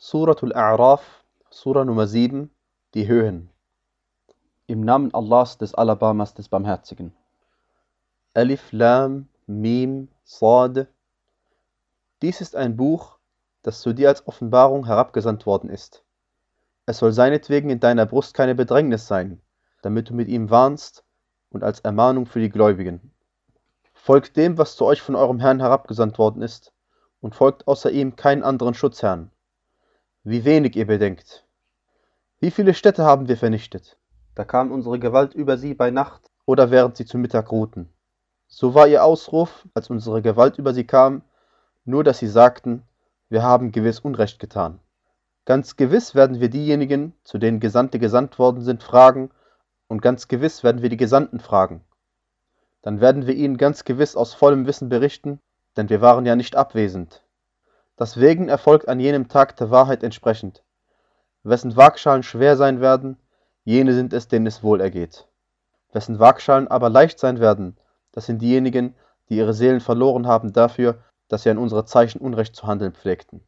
Suratul A'raf, Sura Nummer 7, die Höhen. Im Namen Allahs des Alabamas des Barmherzigen. Alif, Lam, Mim, Sad. Dies ist ein Buch, das zu dir als Offenbarung herabgesandt worden ist. Es soll seinetwegen in deiner Brust keine Bedrängnis sein, damit du mit ihm warnst und als Ermahnung für die Gläubigen. Folgt dem, was zu euch von eurem Herrn herabgesandt worden ist, und folgt außer ihm keinen anderen Schutzherrn. Wie wenig ihr bedenkt. Wie viele Städte haben wir vernichtet? Da kam unsere Gewalt über sie bei Nacht oder während sie zu Mittag ruhten. So war ihr Ausruf, als unsere Gewalt über sie kam, nur dass sie sagten, wir haben gewiss Unrecht getan. Ganz gewiss werden wir diejenigen, zu denen Gesandte gesandt worden sind, fragen, und ganz gewiss werden wir die Gesandten fragen. Dann werden wir ihnen ganz gewiss aus vollem Wissen berichten, denn wir waren ja nicht abwesend. Deswegen erfolgt an jenem Tag der Wahrheit entsprechend. Wessen Waagschalen schwer sein werden, jene sind es, denen es wohl ergeht. Wessen Waagschalen aber leicht sein werden, das sind diejenigen, die ihre Seelen verloren haben dafür, dass sie an unsere Zeichen Unrecht zu handeln pflegten.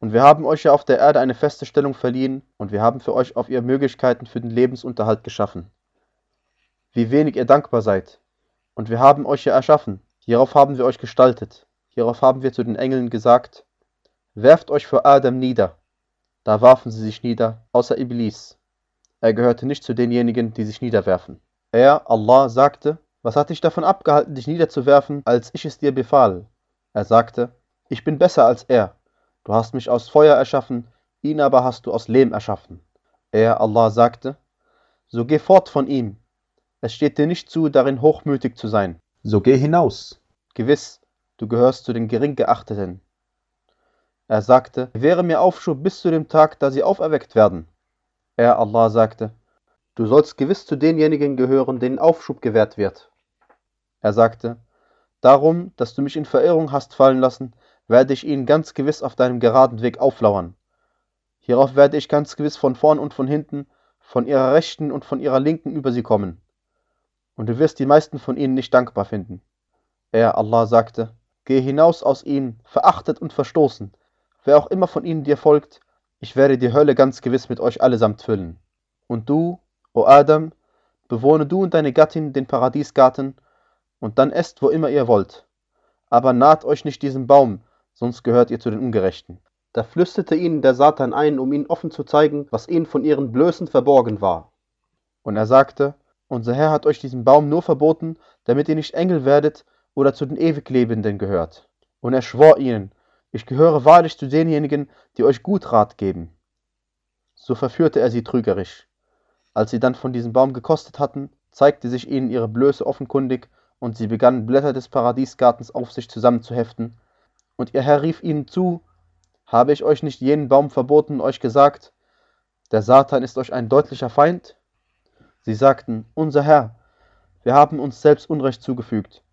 Und wir haben euch ja auf der Erde eine feste Stellung verliehen, und wir haben für euch auf ihr Möglichkeiten für den Lebensunterhalt geschaffen. Wie wenig ihr dankbar seid. Und wir haben euch ja erschaffen, hierauf haben wir euch gestaltet, hierauf haben wir zu den Engeln gesagt, werft euch vor Adam nieder. Da warfen sie sich nieder, außer Iblis. Er gehörte nicht zu denjenigen, die sich niederwerfen. Er, Allah, sagte, was hat dich davon abgehalten, dich niederzuwerfen, als ich es dir befahl? Er sagte, ich bin besser als er. Du hast mich aus Feuer erschaffen, ihn aber hast du aus Lehm erschaffen. Er, Allah, sagte, so geh fort von ihm. Es steht dir nicht zu, darin hochmütig zu sein. So geh hinaus. Gewiss, du gehörst zu den Geringgeachteten. Er sagte, gewähre mir Aufschub bis zu dem Tag, da sie auferweckt werden. Er, Allah, sagte, du sollst gewiss zu denjenigen gehören, denen Aufschub gewährt wird. Er sagte, darum, dass du mich in Verirrung hast fallen lassen, werde ich ihnen ganz gewiss auf deinem geraden Weg auflauern. Hierauf werde ich ganz gewiss von vorn und von hinten, von ihrer rechten und von ihrer linken über sie kommen. Und du wirst die meisten von ihnen nicht dankbar finden. Er, Allah, sagte, Geh hinaus aus ihnen, verachtet und verstoßen. Wer auch immer von ihnen dir folgt, ich werde die Hölle ganz gewiss mit euch allesamt füllen. Und du, o Adam, bewohne du und deine Gattin den Paradiesgarten, und dann esst, wo immer ihr wollt. Aber naht euch nicht diesem Baum, sonst gehört ihr zu den Ungerechten. Da flüsterte ihnen der Satan ein, um ihnen offen zu zeigen, was ihnen von ihren Blößen verborgen war. Und er sagte, unser Herr hat euch diesen Baum nur verboten, damit ihr nicht Engel werdet oder zu den Ewiglebenden gehört. Und er schwor ihnen, ich gehöre wahrlich zu denjenigen, die euch gut Rat geben. So verführte er sie trügerisch. Als sie dann von diesem Baum gekostet hatten, zeigte sich ihnen ihre Blöße offenkundig, und sie begannen Blätter des Paradiesgartens auf sich zusammenzuheften. Und ihr Herr rief ihnen zu, habe ich euch nicht jenen Baum verboten und euch gesagt, der Satan ist euch ein deutlicher Feind? Sie sagten, unser Herr, wir haben uns selbst Unrecht zugefügt.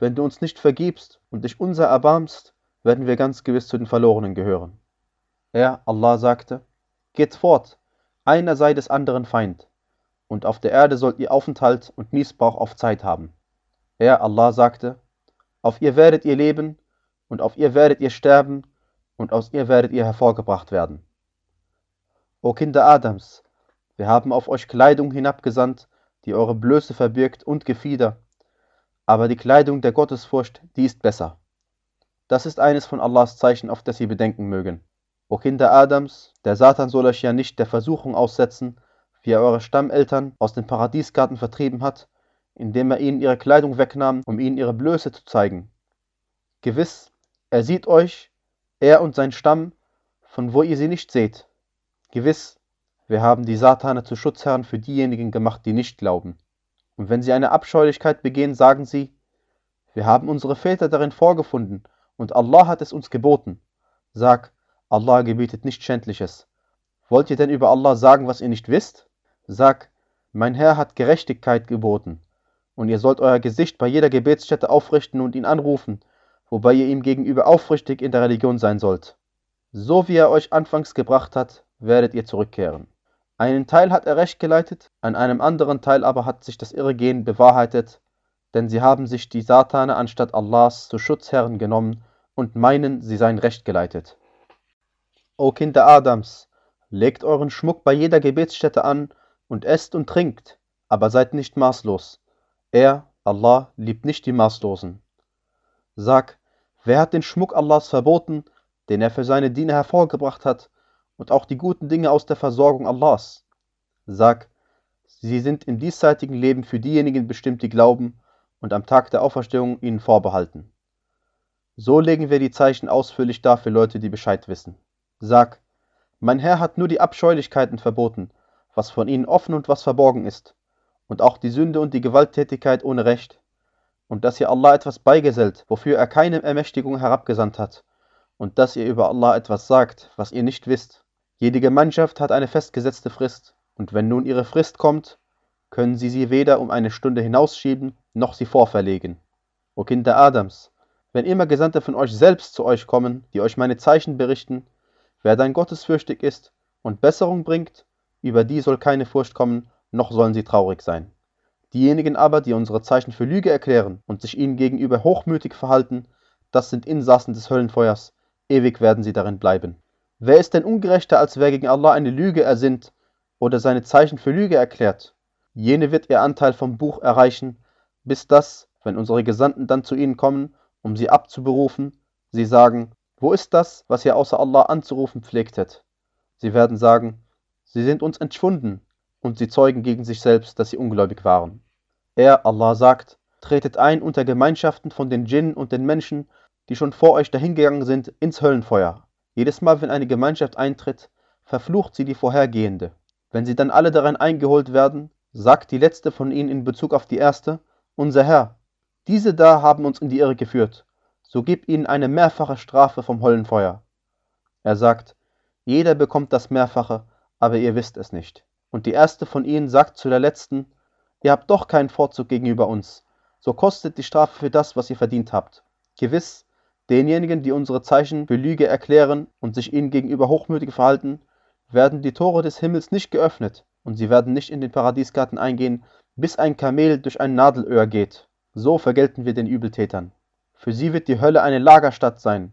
Wenn du uns nicht vergibst und dich unser erbarmst, werden wir ganz gewiss zu den Verlorenen gehören. Er, Allah, sagte, Geht fort, einer sei des anderen Feind, und auf der Erde sollt ihr Aufenthalt und Missbrauch auf Zeit haben. Er, Allah, sagte, Auf ihr werdet ihr leben, und auf ihr werdet ihr sterben, und aus ihr werdet ihr hervorgebracht werden. O Kinder Adams, wir haben auf euch Kleidung hinabgesandt, die eure Blöße verbirgt und Gefieder, aber die Kleidung der Gottesfurcht, die ist besser. Das ist eines von Allahs Zeichen, auf das ihr bedenken mögen. O Kinder Adams, der Satan soll euch ja nicht der Versuchung aussetzen, wie er eure Stammeltern aus den Paradiesgarten vertrieben hat, indem er ihnen ihre Kleidung wegnahm, um ihnen ihre Blöße zu zeigen. Gewiss, er sieht euch, er und sein Stamm, von wo ihr sie nicht seht. Gewiss, wir haben die Satane zu Schutzherren für diejenigen gemacht, die nicht glauben. Und wenn sie eine Abscheulichkeit begehen, sagen sie, wir haben unsere Väter darin vorgefunden und Allah hat es uns geboten. Sag, Allah gebietet nicht Schändliches. Wollt ihr denn über Allah sagen, was ihr nicht wisst? Sag, mein Herr hat Gerechtigkeit geboten, und ihr sollt euer Gesicht bei jeder Gebetsstätte aufrichten und ihn anrufen, wobei ihr ihm gegenüber aufrichtig in der Religion sein sollt. So wie er euch anfangs gebracht hat, werdet ihr zurückkehren. Einen Teil hat er recht geleitet, an einem anderen Teil aber hat sich das Irrgehen bewahrheitet, denn sie haben sich die Satane anstatt Allahs zu Schutzherren genommen und meinen, sie seien recht geleitet. O Kinder Adams, legt euren Schmuck bei jeder Gebetsstätte an und esst und trinkt, aber seid nicht maßlos. Er, Allah, liebt nicht die Maßlosen. Sag, wer hat den Schmuck Allahs verboten, den er für seine Diener hervorgebracht hat, und auch die guten Dinge aus der Versorgung Allahs? Sag, sie sind im diesseitigen Leben für diejenigen bestimmt, die glauben, und am Tag der Auferstehung ihnen vorbehalten. So legen wir die Zeichen ausführlich dar für Leute, die Bescheid wissen. Sag, mein Herr hat nur die Abscheulichkeiten verboten, was von ihnen offen und was verborgen ist, und auch die Sünde und die Gewalttätigkeit ohne Recht, und dass ihr Allah etwas beigesellt, wofür er keine Ermächtigung herabgesandt hat, und dass ihr über Allah etwas sagt, was ihr nicht wisst. Jede Gemeinschaft hat eine festgesetzte Frist, und wenn nun ihre Frist kommt, können sie sie weder um eine Stunde hinausschieben, noch sie vorverlegen. O Kinder Adams, wenn immer Gesandte von euch selbst zu euch kommen, die euch meine Zeichen berichten, wer dein gottesfürchtig ist und Besserung bringt, über die soll keine Furcht kommen, noch sollen sie traurig sein. Diejenigen aber, die unsere Zeichen für Lüge erklären und sich ihnen gegenüber hochmütig verhalten, das sind Insassen des Höllenfeuers, ewig werden sie darin bleiben. Wer ist denn ungerechter, als wer gegen Allah eine Lüge ersinnt oder seine Zeichen für Lüge erklärt? Jene wird ihr Anteil vom Buch erreichen, bis das, wenn unsere Gesandten dann zu ihnen kommen um sie abzuberufen. Sie sagen, wo ist das, was ihr außer Allah anzurufen pflegtet? Sie werden sagen, sie sind uns entschwunden, und sie zeugen gegen sich selbst, dass sie ungläubig waren. Er, Allah, sagt, tretet ein unter Gemeinschaften von den Djinnen und den Menschen, die schon vor euch dahingegangen sind, ins Höllenfeuer. Jedes Mal, wenn eine Gemeinschaft eintritt, verflucht sie die vorhergehende. Wenn sie dann alle darin eingeholt werden, sagt die letzte von ihnen in Bezug auf die erste, unser Herr, diese da haben uns in die Irre geführt, so gib ihnen eine mehrfache Strafe vom Höllenfeuer. Er sagt, jeder bekommt das Mehrfache, aber ihr wisst es nicht. Und die erste von ihnen sagt zu der letzten, ihr habt doch keinen Vorzug gegenüber uns, so kostet die Strafe für das, was ihr verdient habt. Gewiss, denjenigen, die unsere Zeichen für Lüge erklären und sich ihnen gegenüber hochmütig verhalten, werden die Tore des Himmels nicht geöffnet, und sie werden nicht in den Paradiesgarten eingehen, bis ein Kamel durch ein Nadelöhr geht. So vergelten wir den Übeltätern. Für sie wird die Hölle eine Lagerstatt sein,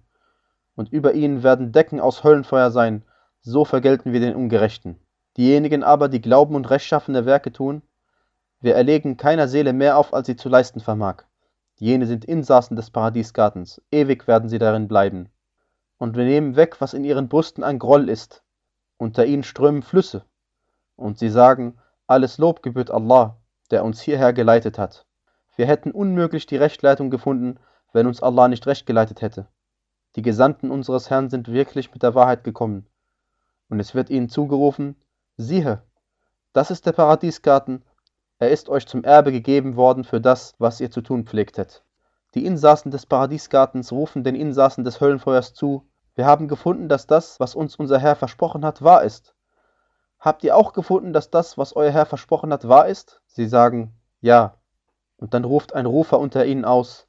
und über ihnen werden Decken aus Höllenfeuer sein, so vergelten wir den Ungerechten. Diejenigen aber, die glauben und rechtschaffene Werke tun, wir erlegen keiner Seele mehr auf, als sie zu leisten vermag. Jene sind Insassen des Paradiesgartens, ewig werden sie darin bleiben. Und wir nehmen weg, was in ihren Brüsten ein Groll ist. Unter ihnen strömen Flüsse. Und sie sagen, alles Lob gebührt Allah, der uns hierher geleitet hat. Wir hätten unmöglich die Rechtleitung gefunden, wenn uns Allah nicht recht geleitet hätte. Die Gesandten unseres Herrn sind wirklich mit der Wahrheit gekommen. Und es wird ihnen zugerufen, siehe, das ist der Paradiesgarten, er ist euch zum Erbe gegeben worden für das, was ihr zu tun pflegtet. Die Insassen des Paradiesgartens rufen den Insassen des Höllenfeuers zu, wir haben gefunden, dass das, was uns unser Herr versprochen hat, wahr ist. Habt ihr auch gefunden, dass das, was euer Herr versprochen hat, wahr ist? Sie sagen, ja. Und dann ruft ein Rufer unter ihnen aus,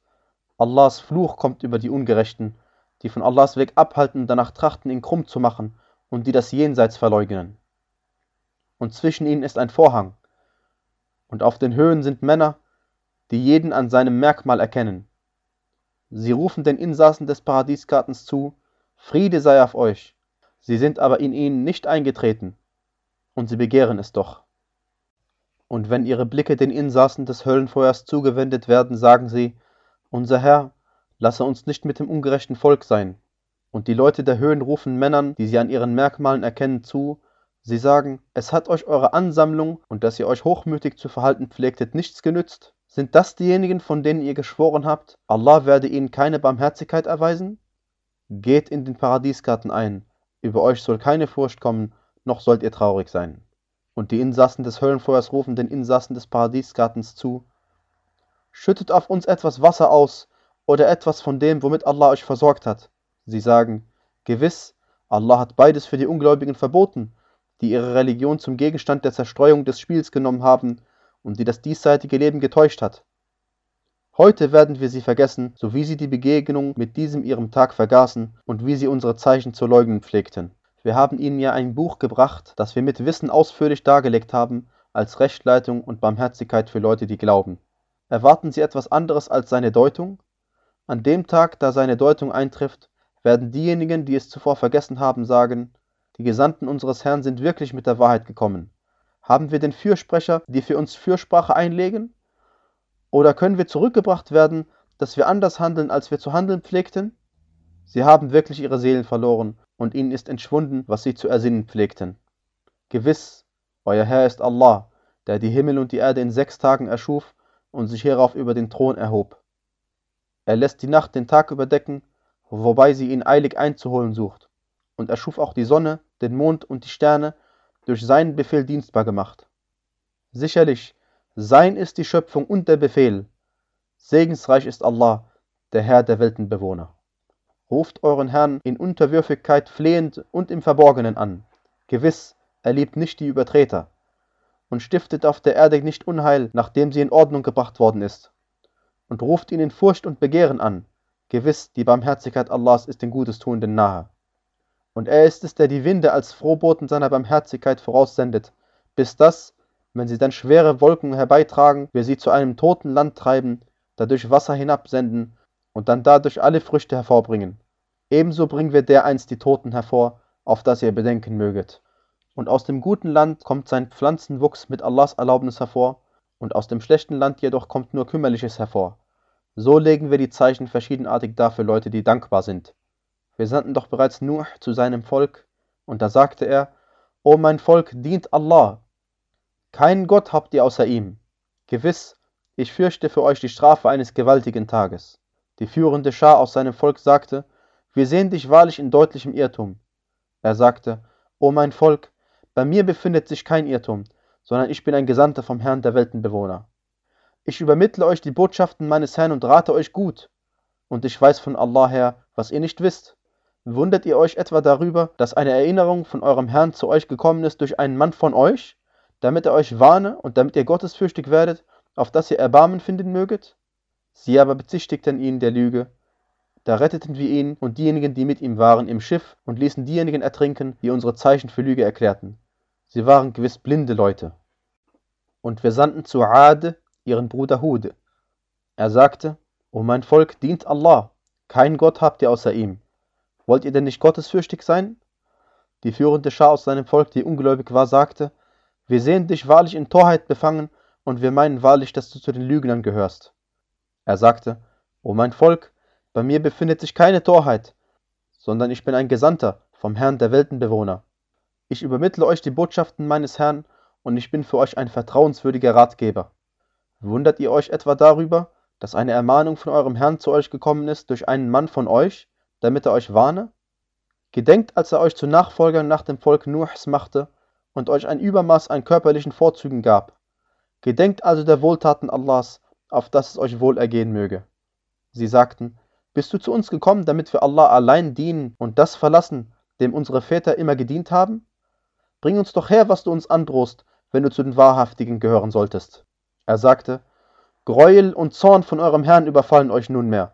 Allahs Fluch kommt über die Ungerechten, die von Allahs Weg abhalten und danach trachten, ihn krumm zu machen und die das Jenseits verleugnen. Und zwischen ihnen ist ein Vorhang, und auf den Höhen sind Männer, die jeden an seinem Merkmal erkennen. Sie rufen den Insassen des Paradiesgartens zu, Friede sei auf euch. Sie sind aber in ihnen nicht eingetreten, und sie begehren es doch. Und wenn ihre Blicke den Insassen des Höllenfeuers zugewendet werden, sagen sie, unser Herr, lasse uns nicht mit dem ungerechten Volk sein. Und die Leute der Höhen rufen Männern, die sie an ihren Merkmalen erkennen, zu, sie sagen, es hat euch eure Ansammlung und dass ihr euch hochmütig zu verhalten pflegtet, nichts genützt. Sind das diejenigen, von denen ihr geschworen habt, Allah werde ihnen keine Barmherzigkeit erweisen? Geht in den Paradiesgarten ein, über euch soll keine Furcht kommen, noch sollt ihr traurig sein und die Insassen des Höllenfeuers rufen den Insassen des Paradiesgartens zu, Schüttet auf uns etwas Wasser aus oder etwas von dem, womit Allah euch versorgt hat. Sie sagen, Gewiss, Allah hat beides für die Ungläubigen verboten, die ihre Religion zum Gegenstand der Zerstreuung des Spiels genommen haben und die das diesseitige Leben getäuscht hat. Heute werden wir sie vergessen, so wie sie die Begegnung mit diesem ihrem Tag vergaßen und wie sie unsere Zeichen zu leugnen pflegten. Wir haben Ihnen ja ein Buch gebracht, das wir mit Wissen ausführlich dargelegt haben, als Rechtleitung und Barmherzigkeit für Leute, die glauben. Erwarten Sie etwas anderes als seine Deutung? An dem Tag, da seine Deutung eintrifft, werden diejenigen, die es zuvor vergessen haben, sagen, die Gesandten unseres Herrn sind wirklich mit der Wahrheit gekommen. Haben wir denn Fürsprecher, die für uns Fürsprache einlegen? Oder können wir zurückgebracht werden, dass wir anders handeln, als wir zu handeln pflegten? Sie haben wirklich ihre Seelen verloren, und ihnen ist entschwunden, was sie zu ersinnen pflegten. Gewiss, euer Herr ist Allah, der die Himmel und die Erde in sechs Tagen erschuf und sich hierauf über den Thron erhob. Er lässt die Nacht den Tag überdecken, wobei sie ihn eilig einzuholen sucht, und erschuf auch die Sonne, den Mond und die Sterne, durch seinen Befehl dienstbar gemacht. Sicherlich, sein ist die Schöpfung und der Befehl. Segensreich ist Allah, der Herr der Weltenbewohner. Ruft euren Herrn in Unterwürfigkeit flehend und im Verborgenen an. Gewiss, er liebt nicht die Übertreter. Und stiftet auf der Erde nicht Unheil, nachdem sie in Ordnung gebracht worden ist. Und ruft ihn in Furcht und Begehren an. Gewiss, die Barmherzigkeit Allahs ist den Gutes Tuenden nahe. Und er ist es, der die Winde als Frohboten seiner Barmherzigkeit voraussendet, bis das, wenn sie dann schwere Wolken herbeitragen, wir sie zu einem toten Land treiben, dadurch Wasser hinabsenden und dann dadurch alle Früchte hervorbringen. Ebenso bringen wir dereinst die Toten hervor, auf das ihr bedenken möget. Und aus dem guten Land kommt sein Pflanzenwuchs mit Allahs Erlaubnis hervor, und aus dem schlechten Land jedoch kommt nur Kümmerliches hervor. So legen wir die Zeichen verschiedenartig dar für Leute, die dankbar sind. Wir sandten doch bereits Nuh zu seinem Volk, und da sagte er, O mein Volk, dient Allah. Keinen Gott habt ihr außer ihm. Gewiss, ich fürchte für euch die Strafe eines gewaltigen Tages. Die führende Schar aus seinem Volk sagte, wir sehen dich wahrlich in deutlichem Irrtum. Er sagte, O mein Volk, bei mir befindet sich kein Irrtum, sondern ich bin ein Gesandter vom Herrn der Weltenbewohner. Ich übermittle euch die Botschaften meines Herrn und rate euch gut. Und ich weiß von Allah her, was ihr nicht wisst. Wundert ihr euch etwa darüber, dass eine Erinnerung von eurem Herrn zu euch gekommen ist durch einen Mann von euch, damit er euch warne und damit ihr gottesfürchtig werdet, auf dass ihr Erbarmen finden möget? Sie aber bezichtigten ihn der Lüge. Da retteten wir ihn und diejenigen, die mit ihm waren, im Schiff und ließen diejenigen ertrinken, die unsere Zeichen für Lüge erklärten. Sie waren gewiss blinde Leute. Und wir sandten zu Ade ihren Bruder Hud. Er sagte, O mein Volk, dient Allah, kein Gott habt ihr außer ihm. Wollt ihr denn nicht gottesfürchtig sein? Die führende Schar aus seinem Volk, die ungläubig war, sagte, wir sehen dich wahrlich in Torheit befangen, und wir meinen wahrlich, dass du zu den Lügnern gehörst. Er sagte, O mein Volk, bei mir befindet sich keine Torheit, sondern ich bin ein Gesandter vom Herrn der Weltenbewohner. Ich übermittle euch die Botschaften meines Herrn, und ich bin für euch ein vertrauenswürdiger Ratgeber. Wundert ihr euch etwa darüber, dass eine Ermahnung von eurem Herrn zu euch gekommen ist durch einen Mann von euch, damit er euch warne? Gedenkt, als er euch zu Nachfolgern nach dem Volk Nuhs machte und euch ein Übermaß an körperlichen Vorzügen gab. Gedenkt also der Wohltaten Allahs, auf dass es euch wohl ergehen möge. Sie sagten, bist du zu uns gekommen, damit wir Allah allein dienen und das verlassen, dem unsere Väter immer gedient haben? Bring uns doch her, was du uns androhst, wenn du zu den Wahrhaftigen gehören solltest. Er sagte, Gräuel und Zorn von eurem Herrn überfallen euch nunmehr.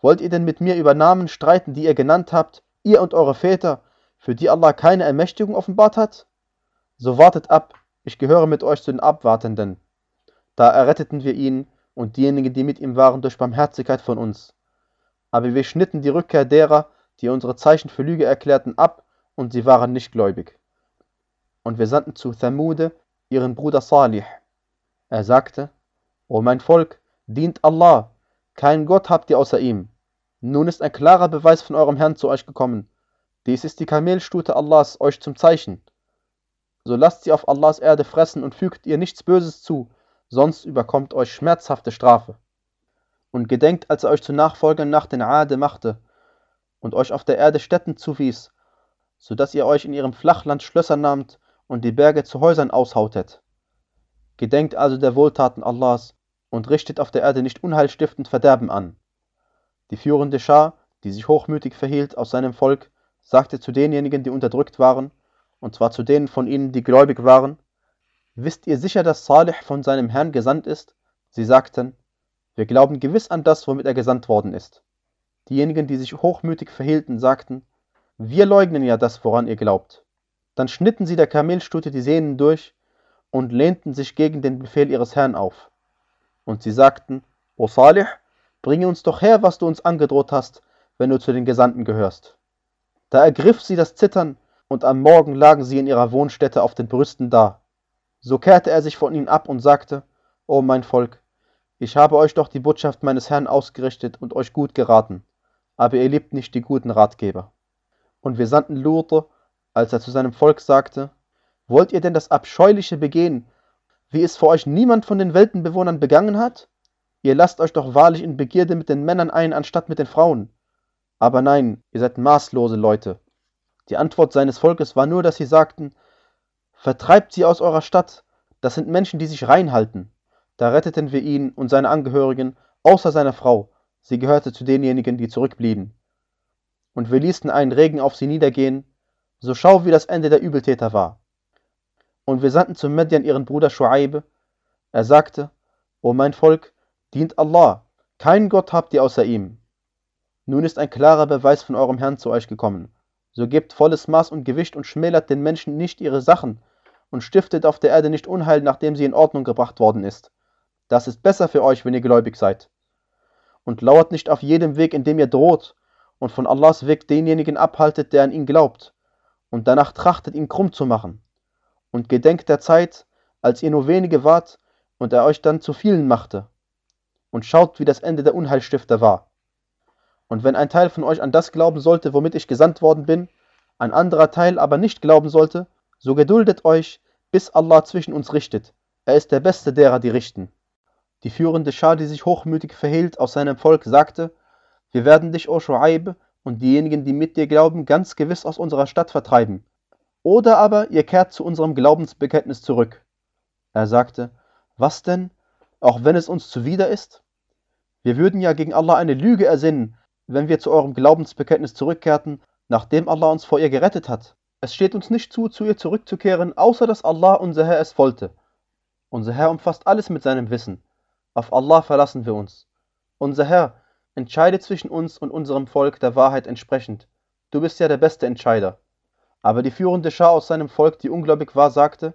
Wollt ihr denn mit mir über Namen streiten, die ihr genannt habt, ihr und eure Väter, für die Allah keine Ermächtigung offenbart hat? So wartet ab, ich gehöre mit euch zu den Abwartenden. Da erretteten wir ihn und diejenigen, die mit ihm waren, durch Barmherzigkeit von uns. Aber wir schnitten die Rückkehr derer, die unsere Zeichen für Lüge erklärten, ab, und sie waren nicht gläubig. Und wir sandten zu Thamude ihren Bruder Salih, er sagte, O mein Volk, dient Allah, keinen Gott habt ihr außer ihm. Nun ist ein klarer Beweis von eurem Herrn zu euch gekommen. Dies ist die Kamelstute Allahs euch zum Zeichen. So lasst sie auf Allahs Erde fressen und fügt ihr nichts Böses zu, sonst überkommt euch schmerzhafte Strafe. Und gedenkt, als er euch zu Nachfolgern nach den Ade machte und euch auf der Erde Städten zuwies, so dass ihr euch in ihrem Flachland Schlösser nahmt und die Berge zu Häusern aushautet. Gedenkt also der Wohltaten Allahs und richtet auf der Erde nicht unheilstiftend Verderben an. Die führende Schar, die sich hochmütig verhielt aus seinem Volk, sagte zu denjenigen, die unterdrückt waren, und zwar zu denen von ihnen, die gläubig waren, Wisst ihr sicher, dass Salih von seinem Herrn gesandt ist? Sie sagten, wir glauben gewiss an das, womit er gesandt worden ist. Diejenigen, die sich hochmütig verhielten, sagten, wir leugnen ja das, woran ihr glaubt. Dann schnitten sie der Kamelstute die Sehnen durch und lehnten sich gegen den Befehl ihres Herrn auf. Und sie sagten, O Salih, bringe uns doch her, was du uns angedroht hast, wenn du zu den Gesandten gehörst. Da ergriff sie das Zittern, und am Morgen lagen sie in ihrer Wohnstätte auf den Brüsten da. So kehrte er sich von ihnen ab und sagte, O mein Volk, ich habe euch doch die Botschaft meines Herrn ausgerichtet und euch gut geraten, aber ihr liebt nicht die guten Ratgeber. Und wir sandten Lute, als er zu seinem Volk sagte, Wollt ihr denn das Abscheuliche begehen, wie es vor euch niemand von den Weltenbewohnern begangen hat? Ihr lasst euch doch wahrlich in Begierde mit den Männern ein, anstatt mit den Frauen. Aber nein, ihr seid maßlose Leute. Die Antwort seines Volkes war nur, dass sie sagten, Vertreibt sie aus eurer Stadt, das sind Menschen, die sich reinhalten. Da retteten wir ihn und seine Angehörigen, außer seiner Frau, sie gehörte zu denjenigen, die zurückblieben. Und wir ließen einen Regen auf sie niedergehen, so schau, wie das Ende der Übeltäter war. Und wir sandten zu Medjan ihren Bruder Schuaib. Er sagte, O mein Volk, dient Allah, keinen Gott habt ihr außer ihm. Nun ist ein klarer Beweis von eurem Herrn zu euch gekommen. So gebt volles Maß und Gewicht und schmälert den Menschen nicht ihre Sachen und stiftet auf der Erde nicht Unheil, nachdem sie in Ordnung gebracht worden ist. Das ist besser für euch, wenn ihr gläubig seid. Und lauert nicht auf jedem Weg, in dem ihr droht, und von Allahs Weg denjenigen abhaltet, der an ihn glaubt, und danach trachtet, ihn krumm zu machen. Und gedenkt der Zeit, als ihr nur wenige wart, und er euch dann zu vielen machte. Und schaut, wie das Ende der Unheilstifter war. Und wenn ein Teil von euch an das glauben sollte, womit ich gesandt worden bin, ein anderer Teil aber nicht glauben sollte, so geduldet euch, bis Allah zwischen uns richtet. Er ist der Beste derer, die richten. Die führende Schar, die sich hochmütig verhielt aus seinem Volk, sagte, wir werden dich, O Shu'aib, und diejenigen, die mit dir glauben, ganz gewiss aus unserer Stadt vertreiben. Oder aber ihr kehrt zu unserem Glaubensbekenntnis zurück. Er sagte, was denn, auch wenn es uns zuwider ist? Wir würden ja gegen Allah eine Lüge ersinnen, wenn wir zu eurem Glaubensbekenntnis zurückkehrten, nachdem Allah uns vor ihr gerettet hat. Es steht uns nicht zu, zu ihr zurückzukehren, außer dass Allah, unser Herr, es wollte. Unser Herr umfasst alles mit seinem Wissen. Auf Allah verlassen wir uns. Unser Herr, entscheide zwischen uns und unserem Volk der Wahrheit entsprechend. Du bist ja der beste Entscheider. Aber die führende Schar aus seinem Volk, die ungläubig war, sagte,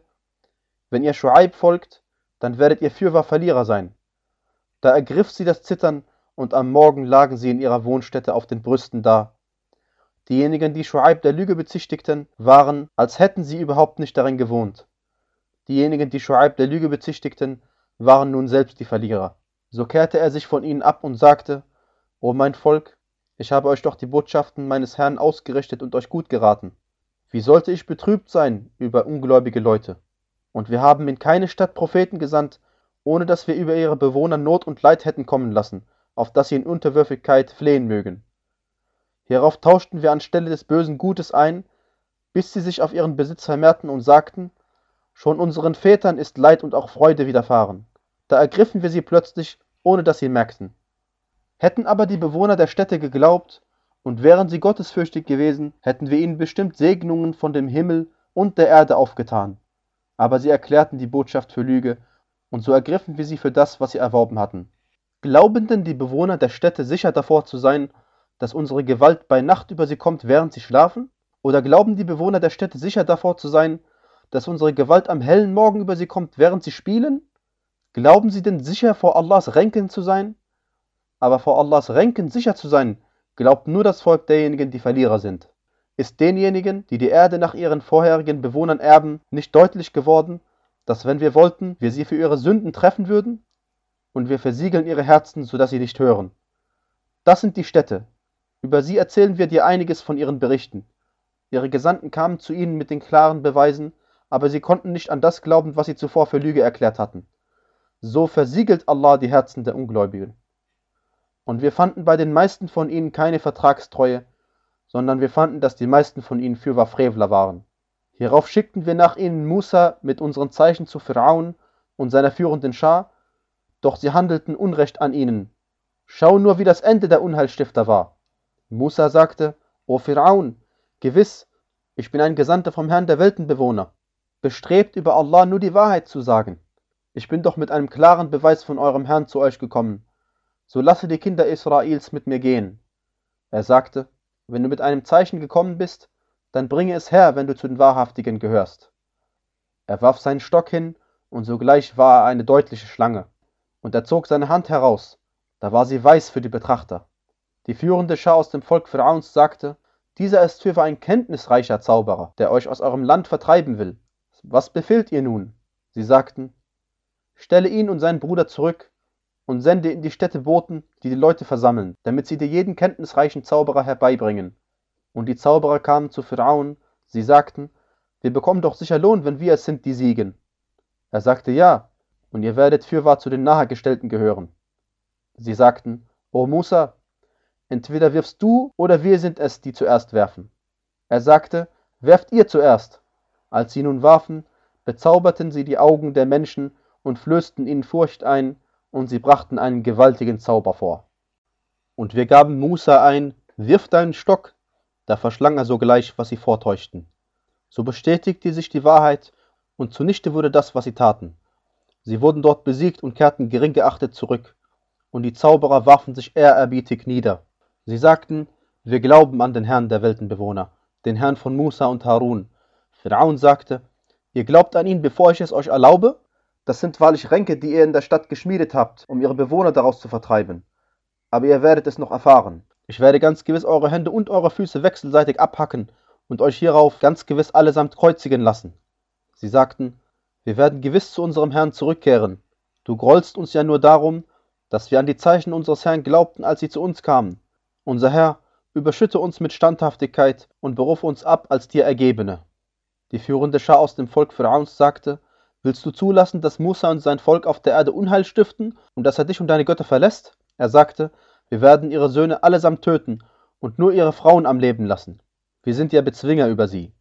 wenn ihr Schuaib folgt, dann werdet ihr fürwahr Verlierer sein. Da ergriff sie das Zittern, und am Morgen lagen sie in ihrer Wohnstätte auf den Brüsten da, Diejenigen, die Schuaib der Lüge bezichtigten, waren, als hätten sie überhaupt nicht darin gewohnt. Diejenigen, die Schuaib der Lüge bezichtigten, waren nun selbst die Verlierer. So kehrte er sich von ihnen ab und sagte, O mein Volk, ich habe euch doch die Botschaften meines Herrn ausgerichtet und euch gut geraten. Wie sollte ich betrübt sein über ungläubige Leute? Und wir haben in keine Stadt Propheten gesandt, ohne dass wir über ihre Bewohner Not und Leid hätten kommen lassen, auf dass sie in Unterwürfigkeit flehen mögen. Hierauf tauschten wir anstelle des Bösen Gutes ein, bis sie sich auf ihren Besitz vermehrten und sagten, schon unseren Vätern ist Leid und auch Freude widerfahren. Da ergriffen wir sie plötzlich, ohne dass sie merkten. Hätten aber die Bewohner der Städte geglaubt, und wären sie gottesfürchtig gewesen, hätten wir ihnen bestimmt Segnungen von dem Himmel und der Erde aufgetan. Aber sie erklärten die Botschaft für Lüge, und so ergriffen wir sie für das, was sie erworben hatten. Glauben denn die Bewohner der Städte sicher davor zu sein, dass unsere Gewalt bei Nacht über sie kommt, während sie schlafen? Oder glauben die Bewohner der Städte sicher davor zu sein, dass unsere Gewalt am hellen Morgen über sie kommt, während sie spielen? Glauben sie denn sicher vor Allahs Ränken zu sein? Aber vor Allahs Ränken sicher zu sein, glaubt nur das Volk derjenigen, die Verlierer sind. Ist denjenigen, die die Erde nach ihren vorherigen Bewohnern erben, nicht deutlich geworden, dass wenn wir wollten, wir sie für ihre Sünden treffen würden? Und wir versiegeln ihre Herzen, sodass sie nicht hören. Das sind die Städte, über sie erzählen wir dir einiges von ihren Berichten. Ihre Gesandten kamen zu ihnen mit den klaren Beweisen, aber sie konnten nicht an das glauben, was sie zuvor für Lüge erklärt hatten. So versiegelt Allah die Herzen der Ungläubigen. Und wir fanden bei den meisten von ihnen keine Vertragstreue, sondern wir fanden, dass die meisten von ihnen fürwahr Frevler waren. Hierauf schickten wir nach ihnen Musa mit unseren Zeichen zu Pharaon und seiner führenden Schar, doch sie handelten Unrecht an ihnen. Schau nur, wie das Ende der Unheilstifter war. Musa sagte, O Pharaon, gewiss, ich bin ein Gesandter vom Herrn der Weltenbewohner, bestrebt über Allah nur die Wahrheit zu sagen. Ich bin doch mit einem klaren Beweis von eurem Herrn zu euch gekommen. So lasse die Kinder Israels mit mir gehen. Er sagte, wenn du mit einem Zeichen gekommen bist, dann bringe es her, wenn du zu den Wahrhaftigen gehörst. Er warf seinen Stock hin, und sogleich war er eine deutliche Schlange. Und er zog seine Hand heraus, da war sie weiß für die Betrachter. Die führende Schar aus dem Volk Pharaons sagte, dieser ist für ein kenntnisreicher Zauberer, der euch aus eurem Land vertreiben will. Was befehlt ihr nun? Sie sagten, stelle ihn und seinen Bruder zurück und sende in die Städte Boten, die die Leute versammeln, damit sie dir jeden kenntnisreichen Zauberer herbeibringen. Und die Zauberer kamen zu Pharaon, sie sagten, wir bekommen doch sicher Lohn, wenn wir es sind, die siegen. Er sagte, ja, und ihr werdet fürwahr zu den Nahegestellten gehören. Sie sagten, O Musa, entweder wirfst du oder wir sind es, die zuerst werfen. Er sagte, werft ihr zuerst. Als sie nun warfen, bezauberten sie die Augen der Menschen und flößten ihnen Furcht ein, und sie brachten einen gewaltigen Zauber vor. Und wir gaben Musa ein, wirf deinen Stock, da verschlang er sogleich, was sie vortäuschten. So bestätigte sich die Wahrheit, und zunichte wurde das, was sie taten. Sie wurden dort besiegt und kehrten gering geachtet zurück, und die Zauberer warfen sich ehrerbietig nieder. Sie sagten, wir glauben an den Herrn der Weltenbewohner, den Herrn von Musa und Harun. Pharaon sagte, ihr glaubt an ihn, bevor ich es euch erlaube? Das sind wahrlich Ränke, die ihr in der Stadt geschmiedet habt, um ihre Bewohner daraus zu vertreiben. Aber ihr werdet es noch erfahren. Ich werde ganz gewiss eure Hände und eure Füße wechselseitig abhacken und euch hierauf ganz gewiss allesamt kreuzigen lassen. Sie sagten, wir werden gewiss zu unserem Herrn zurückkehren. Du grollst uns ja nur darum, dass wir an die Zeichen unseres Herrn glaubten, als sie zu uns kamen. Unser Herr, überschütte uns mit Standhaftigkeit und berufe uns ab als dir Ergebene. Die führende Schar aus dem Volk Pharaons sagte, Willst du zulassen, dass Musa und sein Volk auf der Erde Unheil stiften und dass er dich und deine Götter verlässt? Er sagte, wir werden ihre Söhne allesamt töten und nur ihre Frauen am Leben lassen. Wir sind ja Bezwinger über sie.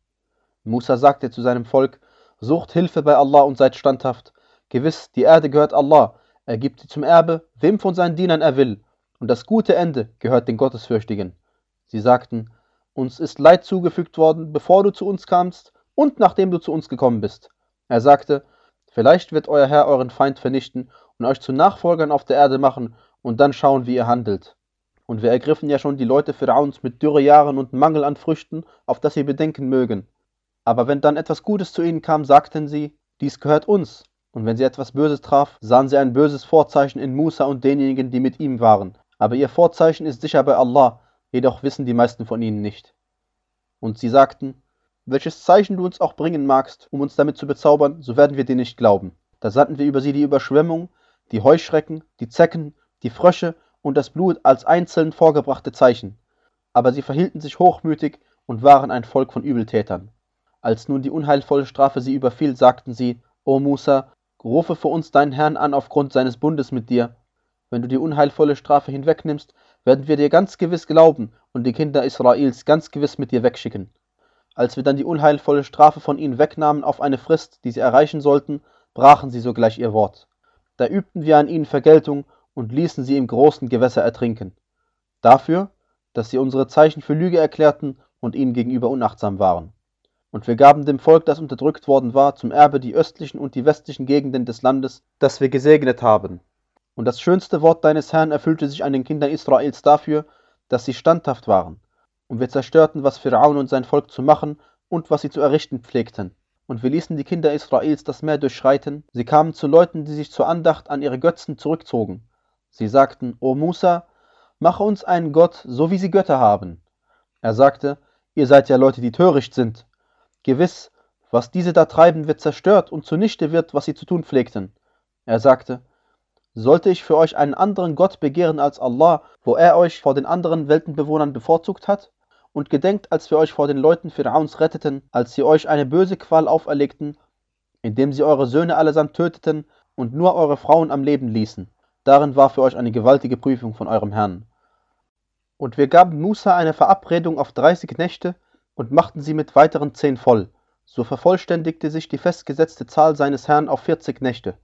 Musa sagte zu seinem Volk, Sucht Hilfe bei Allah und seid standhaft. Gewiss, die Erde gehört Allah. Er gibt sie zum Erbe, wem von seinen Dienern er will und das gute Ende gehört den Gottesfürchtigen. Sie sagten, uns ist Leid zugefügt worden, bevor du zu uns kamst und nachdem du zu uns gekommen bist. Er sagte, vielleicht wird euer Herr euren Feind vernichten und euch zu Nachfolgern auf der Erde machen und dann schauen, wie ihr handelt. Und wir ergriffen ja schon die Leute Pharaons mit Dürrejahren und Mangel an Früchten, auf das sie bedenken mögen. Aber wenn dann etwas Gutes zu ihnen kam, sagten sie, dies gehört uns. Und wenn sie etwas Böses traf, sahen sie ein böses Vorzeichen in Musa und denjenigen, die mit ihm waren. Aber ihr Vorzeichen ist sicher bei Allah, jedoch wissen die meisten von ihnen nicht. Und sie sagten, welches Zeichen du uns auch bringen magst, um uns damit zu bezaubern, so werden wir dir nicht glauben. Da sandten wir über sie die Überschwemmung, die Heuschrecken, die Zecken, die Frösche und das Blut als einzeln vorgebrachte Zeichen. Aber sie verhielten sich hochmütig und waren ein Volk von Übeltätern. Als nun die unheilvolle Strafe sie überfiel, sagten sie, O Musa, rufe für uns deinen Herrn an aufgrund seines Bundes mit dir, wenn du die unheilvolle Strafe hinwegnimmst, werden wir dir ganz gewiss glauben und die Kinder Israels ganz gewiss mit dir wegschicken. Als wir dann die unheilvolle Strafe von ihnen wegnahmen auf eine Frist, die sie erreichen sollten, brachen sie sogleich ihr Wort. Da übten wir an ihnen Vergeltung und ließen sie im großen Gewässer ertrinken. Dafür, dass sie unsere Zeichen für Lüge erklärten und ihnen gegenüber unachtsam waren. Und wir gaben dem Volk, das unterdrückt worden war, zum Erbe die östlichen und die westlichen Gegenden des Landes, das wir gesegnet haben. Und das schönste Wort deines Herrn erfüllte sich an den Kindern Israels dafür, dass sie standhaft waren. Und wir zerstörten, was Pharaon und sein Volk zu machen und was sie zu errichten pflegten. Und wir ließen die Kinder Israels das Meer durchschreiten. Sie kamen zu Leuten, die sich zur Andacht an ihre Götzen zurückzogen. Sie sagten, O Musa, mache uns einen Gott, so wie sie Götter haben. Er sagte, ihr seid ja Leute, die töricht sind. Gewiss, was diese da treiben, wird zerstört und zunichte wird, was sie zu tun pflegten. Er sagte, sollte ich für euch einen anderen Gott begehren als Allah, wo er euch vor den anderen Weltenbewohnern bevorzugt hat? Und gedenkt, als wir euch vor den Leuten Pharaons retteten, als sie euch eine böse Qual auferlegten, indem sie eure Söhne allesamt töteten und nur eure Frauen am Leben ließen. Darin war für euch eine gewaltige Prüfung von eurem Herrn. Und wir gaben Musa eine Verabredung auf dreißig Nächte und machten sie mit weiteren zehn voll. So vervollständigte sich die festgesetzte Zahl seines Herrn auf vierzig Nächte.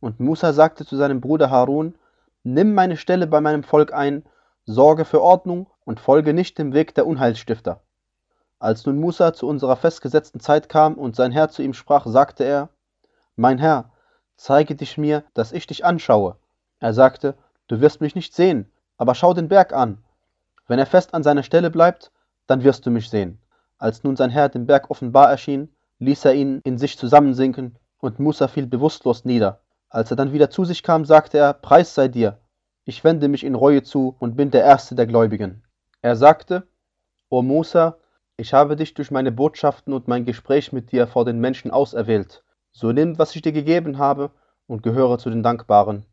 Und Musa sagte zu seinem Bruder Harun, Nimm meine Stelle bei meinem Volk ein, sorge für Ordnung und folge nicht dem Weg der Unheilsstifter. Als nun Musa zu unserer festgesetzten Zeit kam und sein Herr zu ihm sprach, sagte er, Mein Herr, zeige dich mir, dass ich dich anschaue. Er sagte, Du wirst mich nicht sehen, aber schau den Berg an. Wenn er fest an seiner Stelle bleibt, dann wirst du mich sehen. Als nun sein Herr dem Berg offenbar erschien, ließ er ihn in sich zusammensinken, und Musa fiel bewusstlos nieder. Als er dann wieder zu sich kam, sagte er, Preis sei dir. ich wende mich in Reue zu und bin der Erste der Gläubigen. Er sagte, O Musa, ich habe dich durch meine Botschaften und mein Gespräch mit dir vor den Menschen auserwählt. So nimm, was ich dir gegeben habe, und gehöre zu den Dankbaren.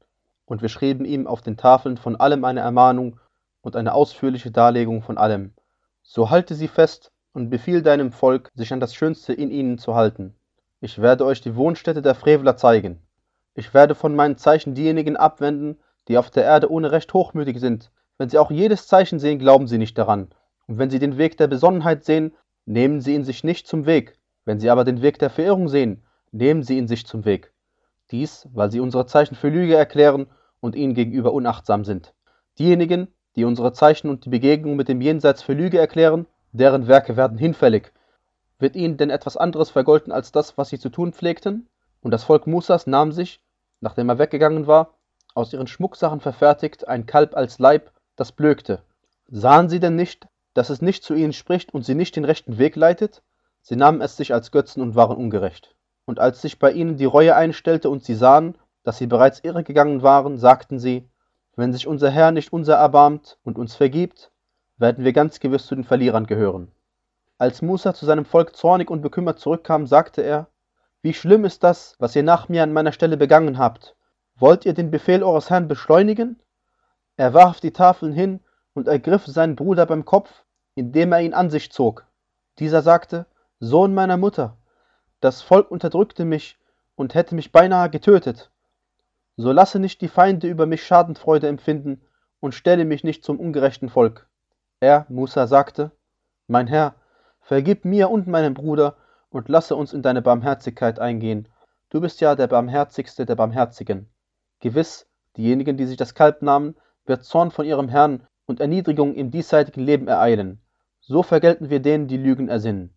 Und wir schrieben ihm auf den Tafeln von allem eine Ermahnung und eine ausführliche Darlegung von allem. So halte sie fest und befiehl deinem Volk, sich an das Schönste in ihnen zu halten. Ich werde euch die Wohnstätte der Frevler zeigen. Ich werde von meinen Zeichen diejenigen abwenden, die auf der Erde ohne Recht hochmütig sind. Wenn sie auch jedes Zeichen sehen, glauben sie nicht daran. Und wenn sie den Weg der Besonnenheit sehen, nehmen sie ihn sich nicht zum Weg. Wenn sie aber den Weg der Verirrung sehen, nehmen sie ihn sich zum Weg. Dies, weil sie unsere Zeichen für Lüge erklären und ihnen gegenüber unachtsam sind. Diejenigen, die unsere Zeichen und die Begegnung mit dem Jenseits für Lüge erklären, deren Werke werden hinfällig. Wird ihnen denn etwas anderes vergolten als das, was sie zu tun pflegten? Und das Volk Musas nahm sich, nachdem er weggegangen war, aus ihren Schmucksachen verfertigt ein Kalb als Leib, das blökte. Sahen sie denn nicht, dass es nicht zu ihnen spricht und sie nicht den rechten Weg leitet? Sie nahmen es sich als Götzen und waren ungerecht. Und als sich bei ihnen die Reue einstellte und sie sahen, dass sie bereits irregegangen waren, sagten sie, wenn sich unser Herr nicht unser erbarmt und uns vergibt, werden wir ganz gewiss zu den Verlierern gehören. Als Musa zu seinem Volk zornig und bekümmert zurückkam, sagte er, Wie schlimm ist das, was ihr nach mir an meiner Stelle begangen habt. Wollt ihr den Befehl eures Herrn beschleunigen? Er warf die Tafeln hin und ergriff seinen Bruder beim Kopf, indem er ihn an sich zog. Dieser sagte, Sohn meiner Mutter, das Volk unterdrückte mich und hätte mich beinahe getötet. So lasse nicht die Feinde über mich Schadenfreude empfinden und stelle mich nicht zum ungerechten Volk. Er, Musa, sagte, Mein Herr, vergib mir und meinem Bruder und lasse uns in deine Barmherzigkeit eingehen. Du bist ja der Barmherzigste der Barmherzigen. Gewiss, diejenigen, die sich das Kalb nahmen, wird Zorn von ihrem Herrn und Erniedrigung im diesseitigen Leben ereilen. So vergelten wir denen, die Lügen ersinnen.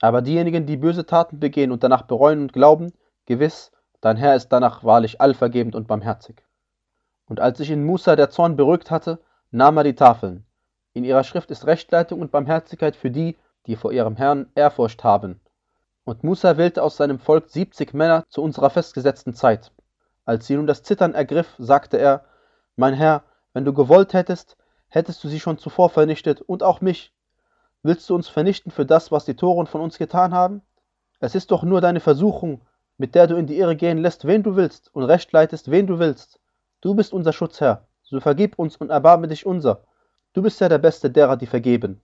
Aber diejenigen, die böse Taten begehen und danach bereuen und glauben, gewiss, dein Herr ist danach wahrlich allvergebend und barmherzig. Und als sich in Musa der Zorn beruhigt hatte, nahm er die Tafeln. In ihrer Schrift ist Rechtleitung und Barmherzigkeit für die, die vor ihrem Herrn Ehrfurcht haben. Und Musa wählte aus seinem Volk siebzig Männer zu unserer festgesetzten Zeit. Als sie nun das Zittern ergriff, sagte er, Mein Herr, wenn du gewollt hättest, hättest du sie schon zuvor vernichtet und auch mich. Willst du uns vernichten für das, was die Toren von uns getan haben? Es ist doch nur deine Versuchung, mit der du in die Irre gehen lässt, wen du willst, und recht leitest, wen du willst. Du bist unser Schutzherr, so vergib uns und erbarme dich unser. Du bist ja der Beste derer, die vergeben.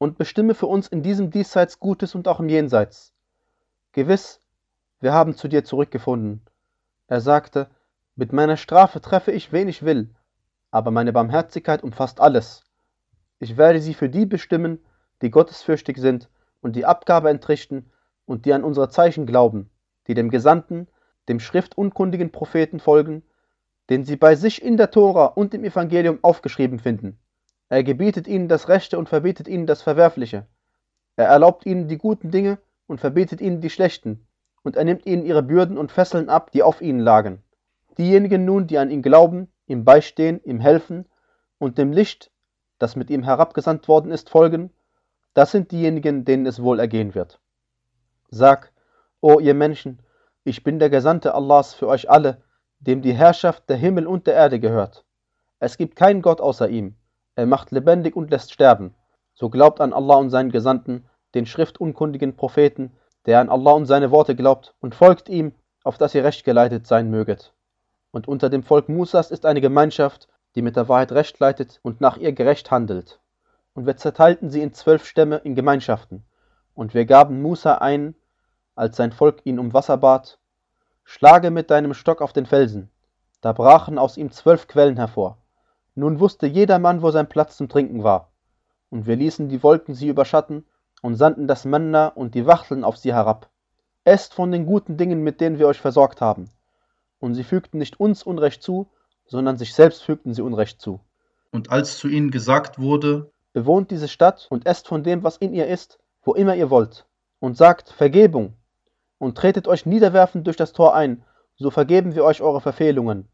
Und bestimme für uns in diesem Diesseits Gutes und auch im Jenseits. Gewiss, wir haben zu dir zurückgefunden. Er sagte, mit meiner Strafe treffe ich, wen ich will, aber meine Barmherzigkeit umfasst alles. Ich werde sie für die bestimmen, die gottesfürchtig sind und die Abgabe entrichten und die an unsere Zeichen glauben, die dem Gesandten, dem schriftunkundigen Propheten folgen den sie bei sich in der Tora und im Evangelium aufgeschrieben finden. Er gebietet ihnen das Rechte und verbietet ihnen das Verwerfliche. Er erlaubt ihnen die guten Dinge und verbietet ihnen die schlechten, und er nimmt ihnen ihre Bürden und Fesseln ab, die auf ihnen lagen. Diejenigen nun, die an ihn glauben, ihm beistehen, ihm helfen und dem Licht, das mit ihm herabgesandt worden ist, folgen, das sind diejenigen, denen es wohl ergehen wird. Sag, o ihr Menschen, ich bin der Gesandte Allahs für euch alle, dem die Herrschaft der Himmel und der Erde gehört. Es gibt keinen Gott außer ihm. Er macht lebendig und lässt sterben. So glaubt an Allah und seinen Gesandten, den schriftunkundigen Propheten, der an Allah und seine Worte glaubt, und folgt ihm, auf dass ihr recht geleitet sein möget. Und unter dem Volk Musas ist eine Gemeinschaft, die mit der Wahrheit recht leitet und nach ihr gerecht handelt. Und wir zerteilten sie in zwölf Stämme in Gemeinschaften. Und wir gaben Musa ein, als sein Volk ihn um Wasser bat, Schlage mit deinem Stock auf den Felsen. Da brachen aus ihm zwölf Quellen hervor. Nun wusste jedermann, wo sein Platz zum Trinken war. Und wir ließen die Wolken sie überschatten und sandten das Manna und die Wachteln auf sie herab. Esst von den guten Dingen, mit denen wir euch versorgt haben. Und sie fügten nicht uns Unrecht zu, sondern sich selbst fügten sie Unrecht zu. Und als zu ihnen gesagt wurde, Bewohnt diese Stadt und esst von dem, was in ihr ist, wo immer ihr wollt, und sagt Vergebung, und tretet euch niederwerfend durch das Tor ein, so vergeben wir euch eure Verfehlungen,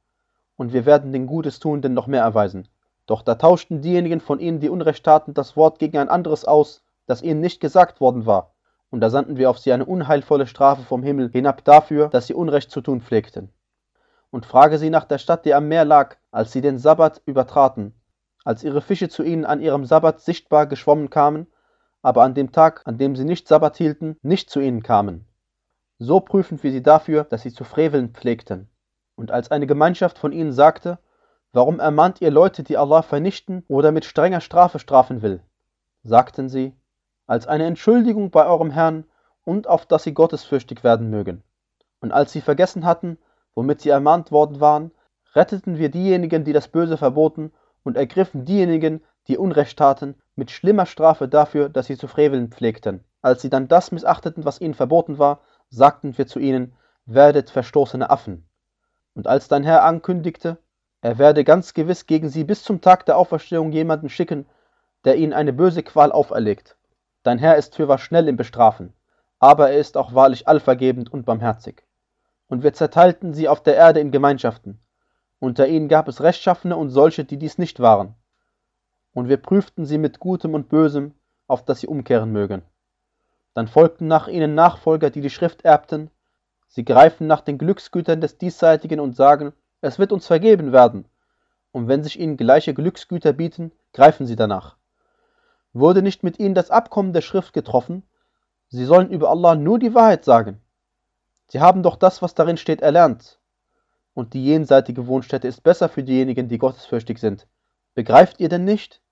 und wir werden den Gutes tuenden noch mehr erweisen. Doch da tauschten diejenigen von ihnen, die Unrecht taten, das Wort gegen ein anderes aus, das ihnen nicht gesagt worden war, und da sandten wir auf sie eine unheilvolle Strafe vom Himmel hinab dafür, dass sie Unrecht zu tun pflegten. und frage sie nach der Stadt, die am Meer lag, als sie den Sabbat übertraten, als ihre Fische zu ihnen an ihrem Sabbat sichtbar geschwommen kamen, aber an dem Tag, an dem sie nicht Sabbat hielten, nicht zu ihnen kamen. So prüfen wir sie dafür, dass sie zu freveln pflegten. Und als eine Gemeinschaft von ihnen sagte, Warum ermahnt ihr Leute, die Allah vernichten oder mit strenger Strafe strafen will? Sagten sie, als eine Entschuldigung bei eurem Herrn und auf dass sie gottesfürchtig werden mögen. Und als sie vergessen hatten, womit sie ermahnt worden waren, retteten wir diejenigen, die das Böse verboten, und ergriffen diejenigen, die Unrecht taten, mit schlimmer Strafe dafür, dass sie zu freveln pflegten. Als sie dann das missachteten, was ihnen verboten war, sagten wir zu ihnen, werdet verstoßene Affen. Und als dein Herr ankündigte, er werde ganz gewiss gegen sie bis zum Tag der Auferstehung jemanden schicken, der ihnen eine böse Qual auferlegt. Dein Herr ist fürwahr schnell im Bestrafen, aber er ist auch wahrlich allvergebend und barmherzig. Und wir zerteilten sie auf der Erde in Gemeinschaften. Unter ihnen gab es Rechtschaffene und solche, die dies nicht waren. Und wir prüften sie mit Gutem und Bösem, auf dass sie umkehren mögen. Dann folgten nach ihnen Nachfolger, die die Schrift erbten. Sie greifen nach den Glücksgütern des Diesseitigen und sagen, es wird uns vergeben werden. Und wenn sich ihnen gleiche Glücksgüter bieten, greifen sie danach. Wurde nicht mit ihnen das Abkommen der Schrift getroffen? Sie sollen über Allah nur die Wahrheit sagen. Sie haben doch das, was darin steht, erlernt. Und die jenseitige Wohnstätte ist besser für diejenigen, die gottesfürchtig sind. Begreift ihr denn nicht?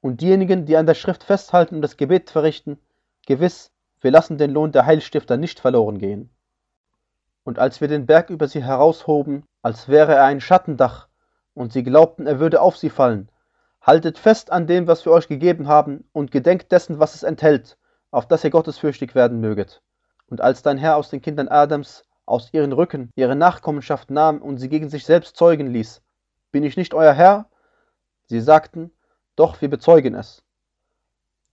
Und diejenigen, die an der Schrift festhalten und das Gebet verrichten, gewiss, wir lassen den Lohn der Heilstifter nicht verloren gehen. Und als wir den Berg über sie heraushoben, als wäre er ein Schattendach, und sie glaubten, er würde auf sie fallen, haltet fest an dem, was wir euch gegeben haben, und gedenkt dessen, was es enthält, auf dass ihr gottesfürchtig werden möget. Und als dein Herr aus den Kindern Adams aus ihren Rücken ihre Nachkommenschaft nahm und sie gegen sich selbst zeugen ließ, bin ich nicht euer Herr? Sie sagten, doch wir bezeugen es.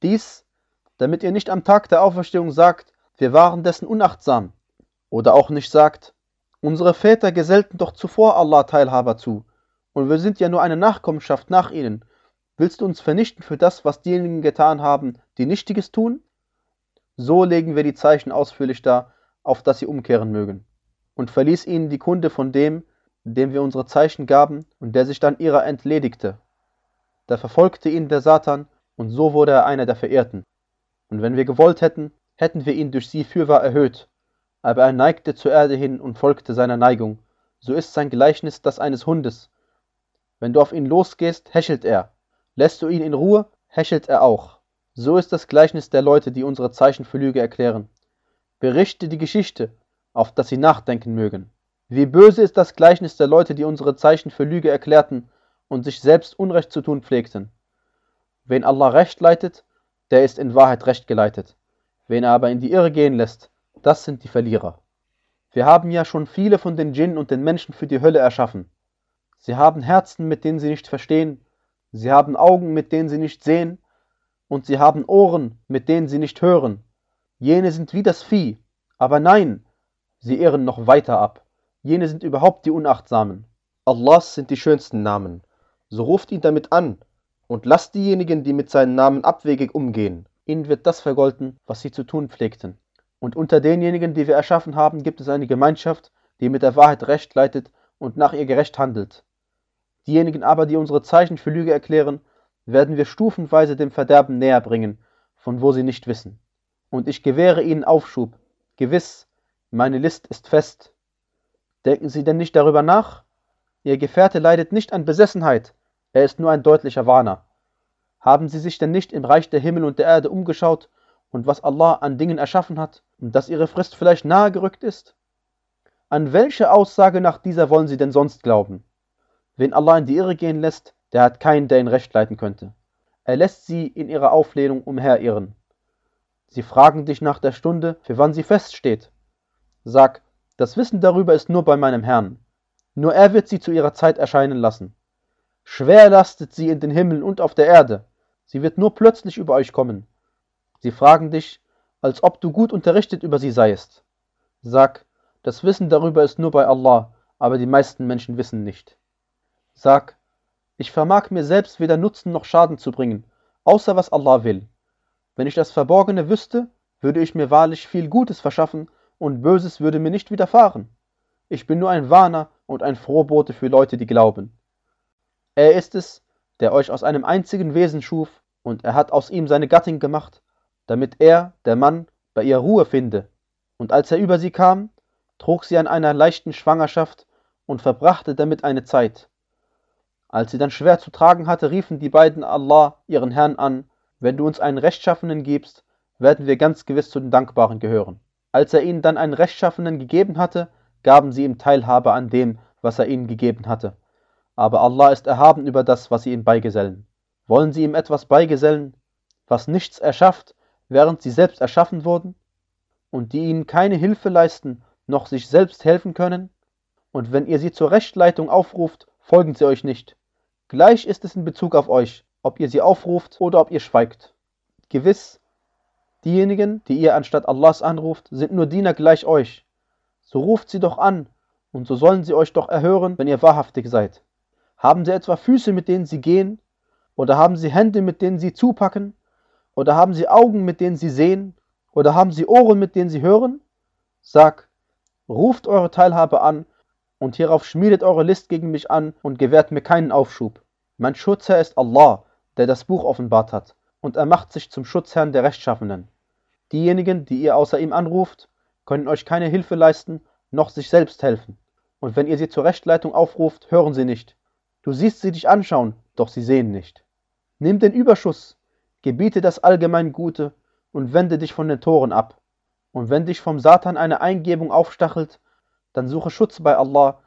Dies, damit ihr nicht am Tag der Auferstehung sagt, wir waren dessen unachtsam, oder auch nicht sagt, unsere Väter gesellten doch zuvor Allah Teilhaber zu, und wir sind ja nur eine Nachkommenschaft nach ihnen. Willst du uns vernichten für das, was diejenigen getan haben, die Nichtiges tun? So legen wir die Zeichen ausführlich dar, auf dass sie umkehren mögen. Und verließ ihnen die Kunde von dem, dem wir unsere Zeichen gaben und der sich dann ihrer entledigte. Da verfolgte ihn der Satan, und so wurde er einer der Verehrten. Und wenn wir gewollt hätten, hätten wir ihn durch sie fürwahr erhöht, aber er neigte zur Erde hin und folgte seiner Neigung. So ist sein Gleichnis das eines Hundes. Wenn du auf ihn losgehst, häschelt er. Lässt du ihn in Ruhe, häschelt er auch. So ist das Gleichnis der Leute, die unsere Zeichen für Lüge erklären. Berichte die Geschichte, auf dass sie nachdenken mögen. Wie böse ist das Gleichnis der Leute, die unsere Zeichen für Lüge erklärten und sich selbst Unrecht zu tun pflegten. Wen Allah recht leitet, der ist in Wahrheit recht geleitet. Wen er aber in die Irre gehen lässt, das sind die Verlierer. Wir haben ja schon viele von den Djinnen und den Menschen für die Hölle erschaffen. Sie haben Herzen, mit denen sie nicht verstehen, sie haben Augen, mit denen sie nicht sehen, und sie haben Ohren, mit denen sie nicht hören. Jene sind wie das Vieh, aber nein, sie irren noch weiter ab. Jene sind überhaupt die Unachtsamen. Allahs sind die schönsten Namen. So ruft ihn damit an und lasst diejenigen, die mit seinen Namen abwegig umgehen. Ihnen wird das vergolten, was sie zu tun pflegten. Und unter denjenigen, die wir erschaffen haben, gibt es eine Gemeinschaft, die mit der Wahrheit recht leitet und nach ihr gerecht handelt. Diejenigen aber, die unsere Zeichen für Lüge erklären, werden wir stufenweise dem Verderben näher bringen, von wo sie nicht wissen. Und ich gewähre ihnen Aufschub. Gewiss, meine List ist fest. Denken Sie denn nicht darüber nach? Ihr Gefährte leidet nicht an Besessenheit, er ist nur ein deutlicher Warner. Haben Sie sich denn nicht im Reich der Himmel und der Erde umgeschaut und was Allah an Dingen erschaffen hat, dass ihre Frist vielleicht nahe gerückt ist? An welche Aussage nach dieser wollen sie denn sonst glauben? Wen Allah in die Irre gehen lässt, der hat keinen, der ihn recht leiten könnte. Er lässt sie in ihrer Auflehnung umherirren. Sie fragen dich nach der Stunde, für wann sie feststeht. Sag, das Wissen darüber ist nur bei meinem Herrn. Nur er wird sie zu ihrer Zeit erscheinen lassen. Schwer lastet sie in den Himmeln und auf der Erde. Sie wird nur plötzlich über euch kommen. Sie fragen dich, als ob du gut unterrichtet über sie seiest. Sag, das Wissen darüber ist nur bei Allah, aber die meisten Menschen wissen nicht. Sag, ich vermag mir selbst weder Nutzen noch Schaden zu bringen, außer was Allah will. Wenn ich das Verborgene wüsste, würde ich mir wahrlich viel Gutes verschaffen und Böses würde mir nicht widerfahren. Ich bin nur ein Warner und ein Frohbote für Leute, die glauben. Er ist es, der euch aus einem einzigen Wesen schuf, und er hat aus ihm seine Gattin gemacht, damit er, der Mann, bei ihr Ruhe finde. Und als er über sie kam, trug sie an einer leichten Schwangerschaft und verbrachte damit eine Zeit. Als sie dann schwer zu tragen hatte, riefen die beiden Allah, ihren Herrn, an, wenn du uns einen Rechtschaffenen gibst, werden wir ganz gewiss zu den Dankbaren gehören. Als er ihnen dann einen Rechtschaffenen gegeben hatte, gaben sie ihm Teilhabe an dem, was er ihnen gegeben hatte. Aber Allah ist erhaben über das, was sie ihm beigesellen. Wollen sie ihm etwas beigesellen, was nichts erschafft, während sie selbst erschaffen wurden? Und die ihnen keine Hilfe leisten, noch sich selbst helfen können? Und wenn ihr sie zur Rechtleitung aufruft, folgen sie euch nicht. Gleich ist es in Bezug auf euch, ob ihr sie aufruft oder ob ihr schweigt. Gewiss, diejenigen, die ihr anstatt Allahs anruft, sind nur Diener gleich euch. So ruft sie doch an, und so sollen sie euch doch erhören, wenn ihr wahrhaftig seid. Haben sie etwa Füße, mit denen sie gehen? Oder haben sie Hände, mit denen sie zupacken? Oder haben sie Augen, mit denen sie sehen? Oder haben sie Ohren, mit denen sie hören? Sag, ruft eure Teilhabe an und hierauf schmiedet eure List gegen mich an und gewährt mir keinen Aufschub. Mein Schutzherr ist Allah, der das Buch offenbart hat, und er macht sich zum Schutzherrn der Rechtschaffenen. Diejenigen, die ihr außer ihm anruft, können euch keine Hilfe leisten, noch sich selbst helfen. Und wenn ihr sie zur Rechtleitung aufruft, hören sie nicht. Du siehst sie dich anschauen, doch sie sehen nicht. Nimm den Überschuss, gebiete das allgemein Gute und wende dich von den Toren ab. Und wenn dich vom Satan eine Eingebung aufstachelt, dann suche Schutz bei Allah,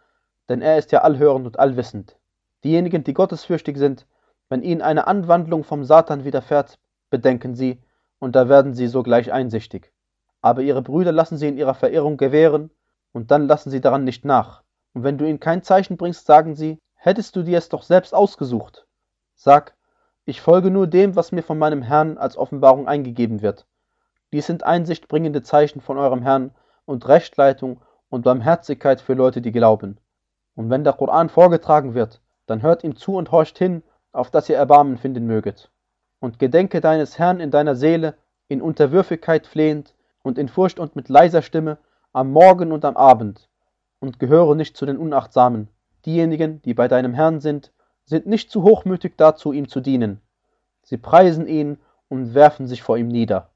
denn er ist ja allhörend und allwissend. Diejenigen, die gottesfürchtig sind, wenn ihnen eine Anwandlung vom Satan widerfährt, bedenken sie, und da werden sie sogleich einsichtig. Aber ihre Brüder lassen sie in ihrer Verirrung gewähren, und dann lassen sie daran nicht nach. Und wenn du ihnen kein Zeichen bringst, sagen sie, hättest du dir es doch selbst ausgesucht. Sag, ich folge nur dem, was mir von meinem Herrn als Offenbarung eingegeben wird. Dies sind einsichtbringende Zeichen von eurem Herrn und Rechtleitung und Barmherzigkeit für Leute, die glauben. Und wenn der Koran vorgetragen wird, dann hört ihm zu und horcht hin, auf dass ihr Erbarmen finden möget. Und gedenke deines Herrn in deiner Seele, in Unterwürfigkeit flehend und in Furcht und mit leiser Stimme, am Morgen und am Abend, und gehöre nicht zu den Unachtsamen. Diejenigen, die bei deinem Herrn sind, sind nicht zu hochmütig dazu, ihm zu dienen. Sie preisen ihn und werfen sich vor ihm nieder.